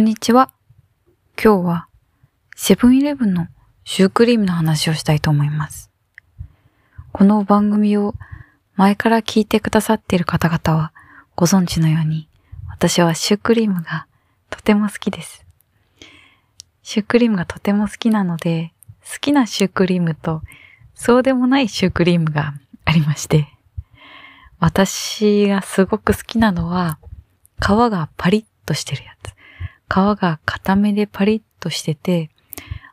んにちは。今日はセブンイレブンのシュークリームの話をしたいと思います。この番組を前から聞いてくださっている方々はご存知のように私はシュークリームがとても好きです。シュークリームがとても好きなので好きなシュークリームとそうでもないシュークリームがありまして私がすごく好きなのは皮がパリッとしてるやつ。皮が固めでパリッとしてて、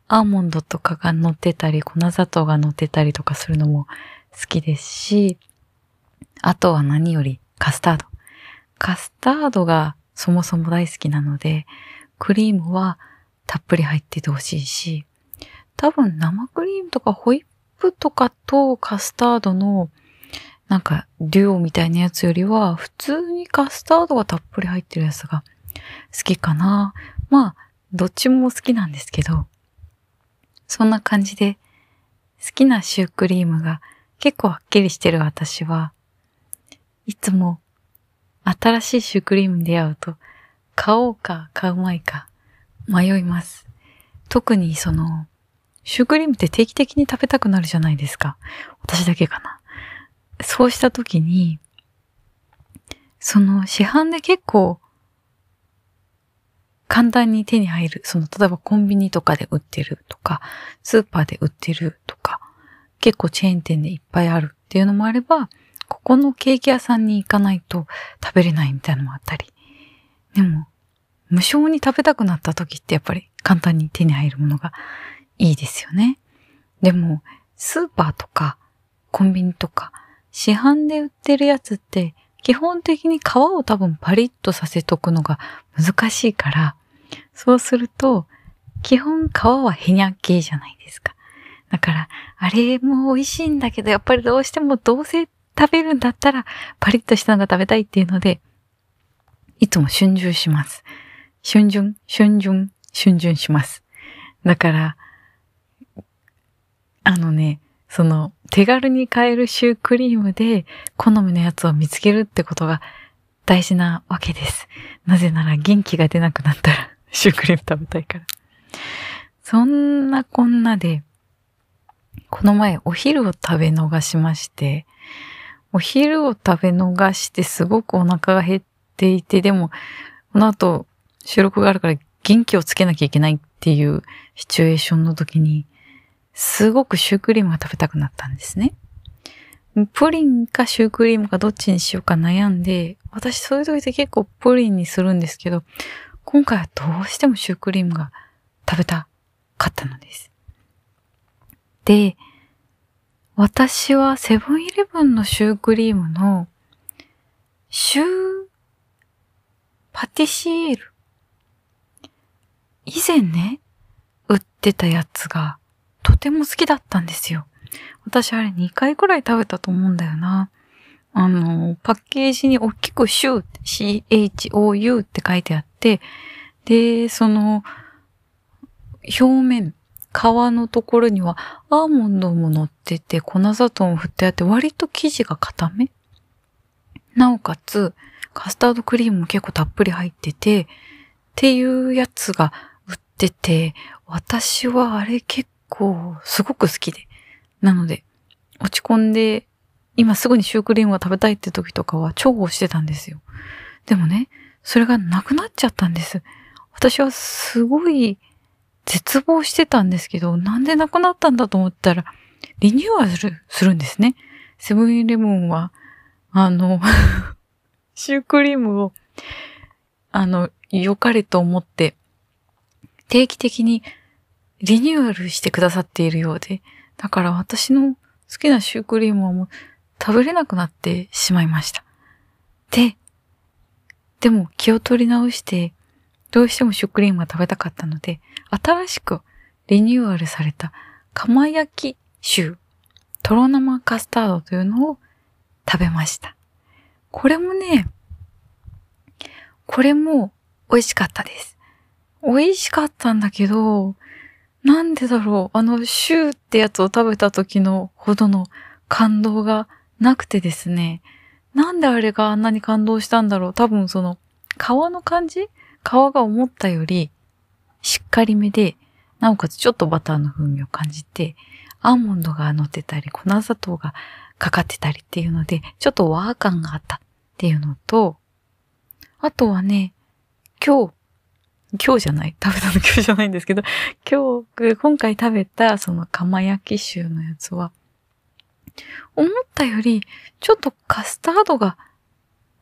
アーモンドとかが乗ってたり、粉砂糖が乗ってたりとかするのも好きですし、あとは何よりカスタード。カスタードがそもそも大好きなので、クリームはたっぷり入っててほしいし、多分生クリームとかホイップとかとカスタードのなんかデュオみたいなやつよりは普通にカスタードがたっぷり入ってるやつが好きかな。まあ、どっちも好きなんですけど、そんな感じで好きなシュークリームが結構はっきりしてる私はいつも新しいシュークリームに出会うと買おうか買うまいか迷います。特にその、シュークリームって定期的に食べたくなるじゃないですか。私だけかな。そうした時に、その市販で結構簡単に手に入る、その例えばコンビニとかで売ってるとか、スーパーで売ってるとか、結構チェーン店でいっぱいあるっていうのもあれば、ここのケーキ屋さんに行かないと食べれないみたいなのもあったり。でも、無償に食べたくなった時ってやっぱり簡単に手に入るものがいいですよね。でも、スーパーとかコンビニとか市販で売ってるやつって基本的に皮を多分パリッとさせとくのが難しいから、そうすると基本皮はへにゃっけじゃないですか。だから、あれも美味しいんだけど、やっぱりどうしてもどうせ食べるんだったらパリッとしたのが食べたいっていうので、いつも春巡します。春巡、春巡、春巡します。だから、あのね、その手軽に買えるシュークリームで好みのやつを見つけるってことが大事なわけです。なぜなら元気が出なくなったらシュークリーム食べたいから。そんなこんなで、この前お昼を食べ逃しまして、お昼を食べ逃してすごくお腹が減っていて、でもこの後収録があるから元気をつけなきゃいけないっていうシチュエーションの時に、すごくシュークリームが食べたくなったんですね。プリンかシュークリームかどっちにしようか悩んで、私そういう時って結構プリンにするんですけど、今回はどうしてもシュークリームが食べたかったのです。で、私はセブンイレブンのシュークリームのシューパティシエール。以前ね、売ってたやつがとても好きだったんですよ。私あれ2回くらい食べたと思うんだよな。あの、パッケージに大きくシュー、C-H-O-U って書いてあって、で、その、表面、皮のところにはアーモンドも乗ってて、粉砂糖も振ってあって、割と生地が固めなおかつ、カスタードクリームも結構たっぷり入ってて、っていうやつが売ってて、私はあれ結構すごく好きで。なので、落ち込んで、今すぐにシュークリームが食べたいって時とかは重宝してたんですよ。でもね、それがなくなっちゃったんです。私はすごい絶望してたんですけど、なんでなくなったんだと思ったら、リニューアルするするんですね。セブンイレブンは、あの、シュークリームを、あの、良かれと思って、定期的にリニューアルしてくださっているようで、だから私の好きなシュークリームはもう食べれなくなってしまいました。で、でも気を取り直して、どうしてもシュークリームが食べたかったので、新しくリニューアルされた釜焼きシュー、とろ生カスタードというのを食べました。これもね、これも美味しかったです。美味しかったんだけど、なんでだろう、あのシューってやつを食べた時のほどの感動がなくてですね、なんであれがあんなに感動したんだろう。多分その皮の感じ？皮が思ったよりしっかりめで、なおかつちょっとバターの風味を感じて、アーモンドが乗ってたり、粉砂糖がかかってたりっていうので、ちょっと和感があったっていうのと、あとはね、今日、今日じゃない、食べたの今日じゃないんですけど、今日、今回食べたその釜焼き臭のやつは、思ったよりちょっとカスタードが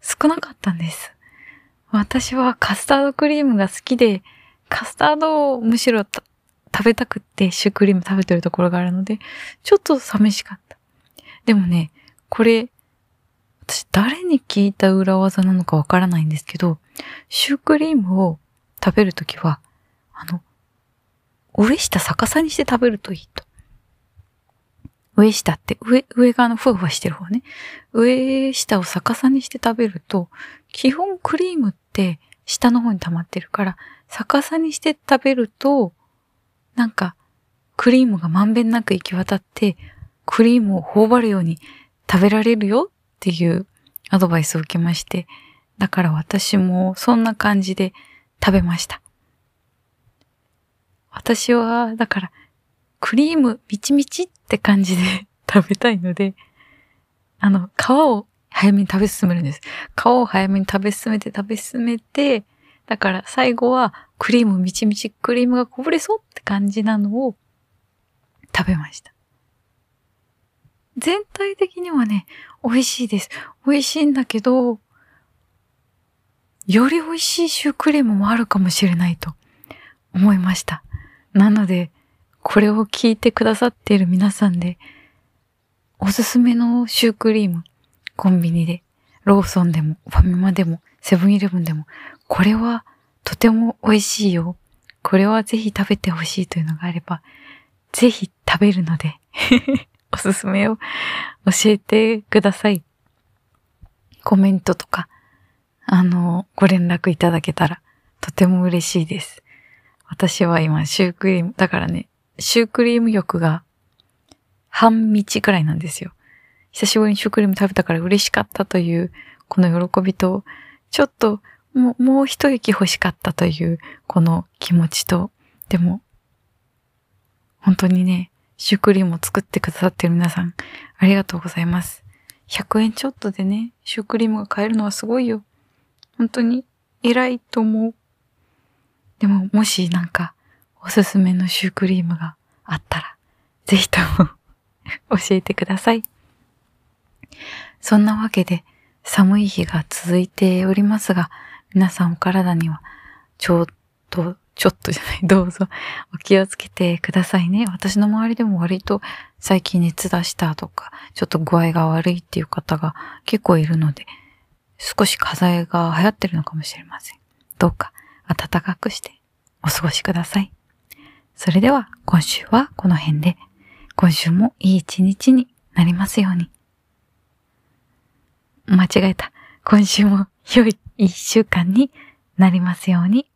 少なかったんです。私はカスタードクリームが好きで、カスタードをむしろ食べたくってシュークリーム食べてるところがあるので、ちょっと寂しかった。でもね、これ、私誰に聞いた裏技なのかわからないんですけど、シュークリームを食べるときは、あの、上下逆さにして食べるといいと。上下って上、上側のふわふわしてる方ね。上下を逆さにして食べると、基本クリームって下の方に溜まってるから、逆さにして食べると、なんか、クリームがまんべんなく行き渡って、クリームを頬張るように食べられるよっていうアドバイスを受けまして、だから私もそんな感じで食べました。私は、だから、クリームみちみちって感じで 食べたいので、あの、皮を早めに食べ進めるんです。皮を早めに食べ進めて食べ進めて、だから最後はクリームみちみちクリームがこぼれそうって感じなのを食べました。全体的にはね、美味しいです。美味しいんだけど、より美味しいシュークリームもあるかもしれないと思いました。なので、これを聞いてくださっている皆さんで、おすすめのシュークリーム、コンビニで、ローソンでも、ファミマでも、セブンイレブンでも、これはとても美味しいよ。これはぜひ食べてほしいというのがあれば、ぜひ食べるので おすすめを教えてください。コメントとか、あの、ご連絡いただけたらとても嬉しいです。私は今シュークリーム、だからね、シュークリーム欲が半道くらいなんですよ。久しぶりにシュークリーム食べたから嬉しかったという、この喜びと、ちょっともう、もう一息欲しかったという、この気持ちと、でも、本当にね、シュークリームを作ってくださってる皆さん、ありがとうございます。100円ちょっとでね、シュークリームが買えるのはすごいよ。本当に偉いと思う。でも、もしなんか、おすすめのシュークリームがあったら、ぜひとも 教えてください。そんなわけで、寒い日が続いておりますが、皆さんお体には、ちょっと、ちょっとじゃない、どうぞお気をつけてくださいね。私の周りでも割と最近熱出したとか、ちょっと具合が悪いっていう方が結構いるので、少し風邪が流行ってるのかもしれません。どうか暖かくしてお過ごしください。それでは今週はこの辺で、今週もいい一日になりますように。間違えた。今週も良い一週間になりますように。